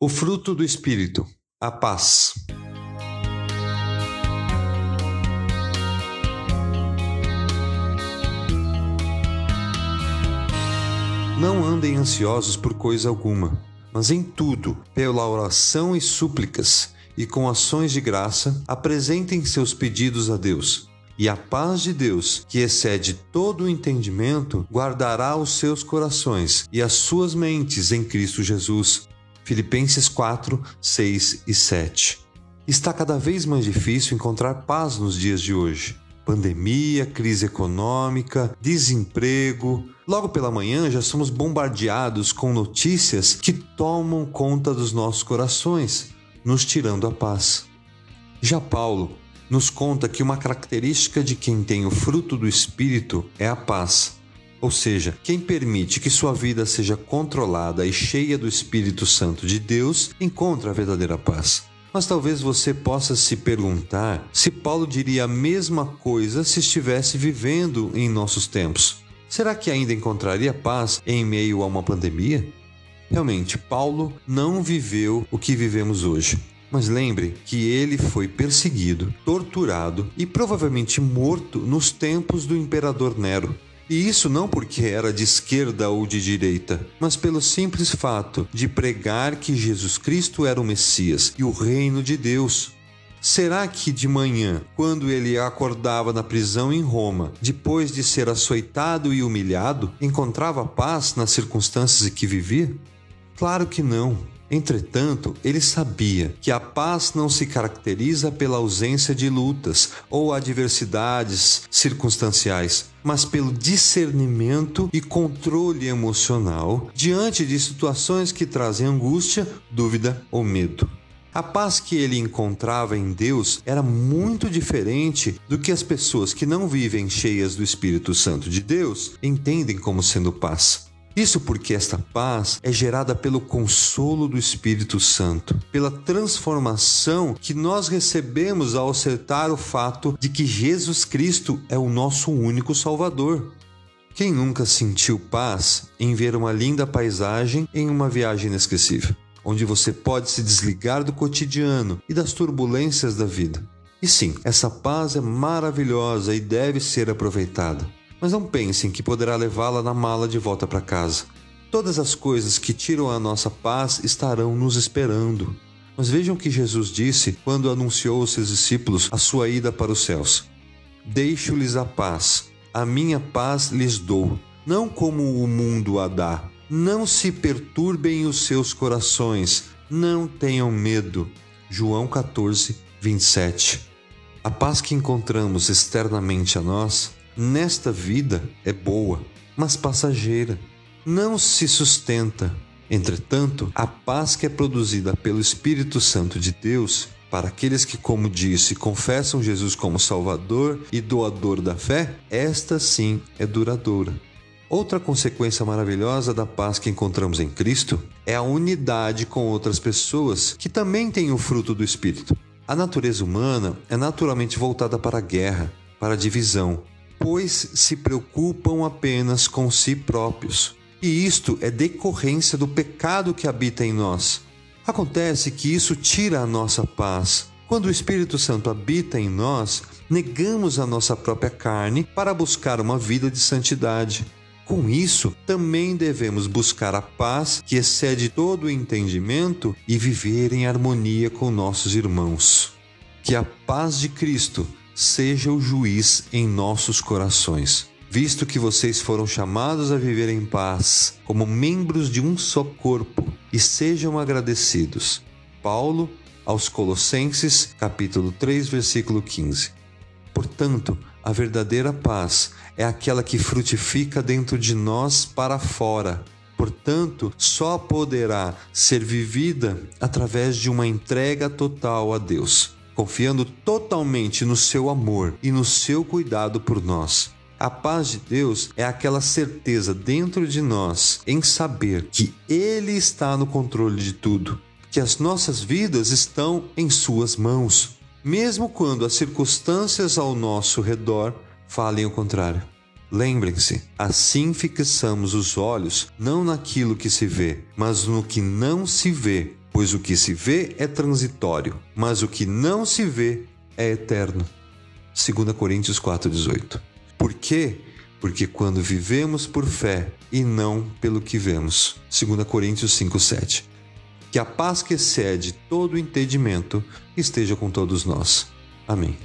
O fruto do Espírito, a paz. Não andem ansiosos por coisa alguma, mas em tudo, pela oração e súplicas, e com ações de graça, apresentem seus pedidos a Deus. E a paz de Deus, que excede todo o entendimento, guardará os seus corações e as suas mentes em Cristo Jesus. Filipenses 4, 6 e 7. Está cada vez mais difícil encontrar paz nos dias de hoje. Pandemia, crise econômica, desemprego. Logo pela manhã já somos bombardeados com notícias que tomam conta dos nossos corações, nos tirando a paz. Já Paulo nos conta que uma característica de quem tem o fruto do Espírito é a paz. Ou seja, quem permite que sua vida seja controlada e cheia do Espírito Santo de Deus encontra a verdadeira paz. Mas talvez você possa se perguntar se Paulo diria a mesma coisa se estivesse vivendo em nossos tempos. Será que ainda encontraria paz em meio a uma pandemia? Realmente, Paulo não viveu o que vivemos hoje. Mas lembre que ele foi perseguido, torturado e provavelmente morto nos tempos do imperador Nero. E isso não porque era de esquerda ou de direita, mas pelo simples fato de pregar que Jesus Cristo era o Messias e o reino de Deus. Será que de manhã, quando ele acordava na prisão em Roma, depois de ser açoitado e humilhado, encontrava paz nas circunstâncias em que vivia? Claro que não. Entretanto, ele sabia que a paz não se caracteriza pela ausência de lutas ou adversidades circunstanciais, mas pelo discernimento e controle emocional diante de situações que trazem angústia, dúvida ou medo. A paz que ele encontrava em Deus era muito diferente do que as pessoas que não vivem cheias do Espírito Santo de Deus entendem como sendo paz. Isso porque esta paz é gerada pelo consolo do Espírito Santo, pela transformação que nós recebemos ao acertar o fato de que Jesus Cristo é o nosso único Salvador. Quem nunca sentiu paz em ver uma linda paisagem em uma viagem inesquecível, onde você pode se desligar do cotidiano e das turbulências da vida? E sim, essa paz é maravilhosa e deve ser aproveitada. Mas não pensem que poderá levá-la na mala de volta para casa. Todas as coisas que tiram a nossa paz estarão nos esperando. Mas vejam o que Jesus disse quando anunciou aos seus discípulos a sua ida para os céus: Deixo-lhes a paz, a minha paz lhes dou, não como o mundo a dá. Não se perturbem os seus corações, não tenham medo. João 14, 27. A paz que encontramos externamente a nós nesta vida é boa, mas passageira, não se sustenta. Entretanto, a paz que é produzida pelo Espírito Santo de Deus para aqueles que, como disse, confessam Jesus como Salvador e doador da fé, esta sim é duradoura. Outra consequência maravilhosa da paz que encontramos em Cristo é a unidade com outras pessoas que também têm o fruto do Espírito. A natureza humana é naturalmente voltada para a guerra, para a divisão, pois se preocupam apenas com si próprios. E isto é decorrência do pecado que habita em nós. Acontece que isso tira a nossa paz. Quando o Espírito Santo habita em nós, negamos a nossa própria carne para buscar uma vida de santidade. Com isso, também devemos buscar a paz que excede todo o entendimento e viver em harmonia com nossos irmãos. Que a paz de Cristo seja o juiz em nossos corações. Visto que vocês foram chamados a viver em paz, como membros de um só corpo, e sejam agradecidos. Paulo aos Colossenses, capítulo 3, versículo 15. Portanto, a verdadeira paz é aquela que frutifica dentro de nós para fora. Portanto, só poderá ser vivida através de uma entrega total a Deus confiando totalmente no seu amor e no seu cuidado por nós. A paz de Deus é aquela certeza dentro de nós em saber que Ele está no controle de tudo, que as nossas vidas estão em Suas mãos, mesmo quando as circunstâncias ao nosso redor falem o contrário. Lembrem-se, assim fixamos os olhos não naquilo que se vê, mas no que não se vê, Pois o que se vê é transitório, mas o que não se vê é eterno. 2 Coríntios 4,18. Por quê? Porque quando vivemos por fé e não pelo que vemos. 2 Coríntios 5,7. Que a paz que excede todo entendimento esteja com todos nós. Amém.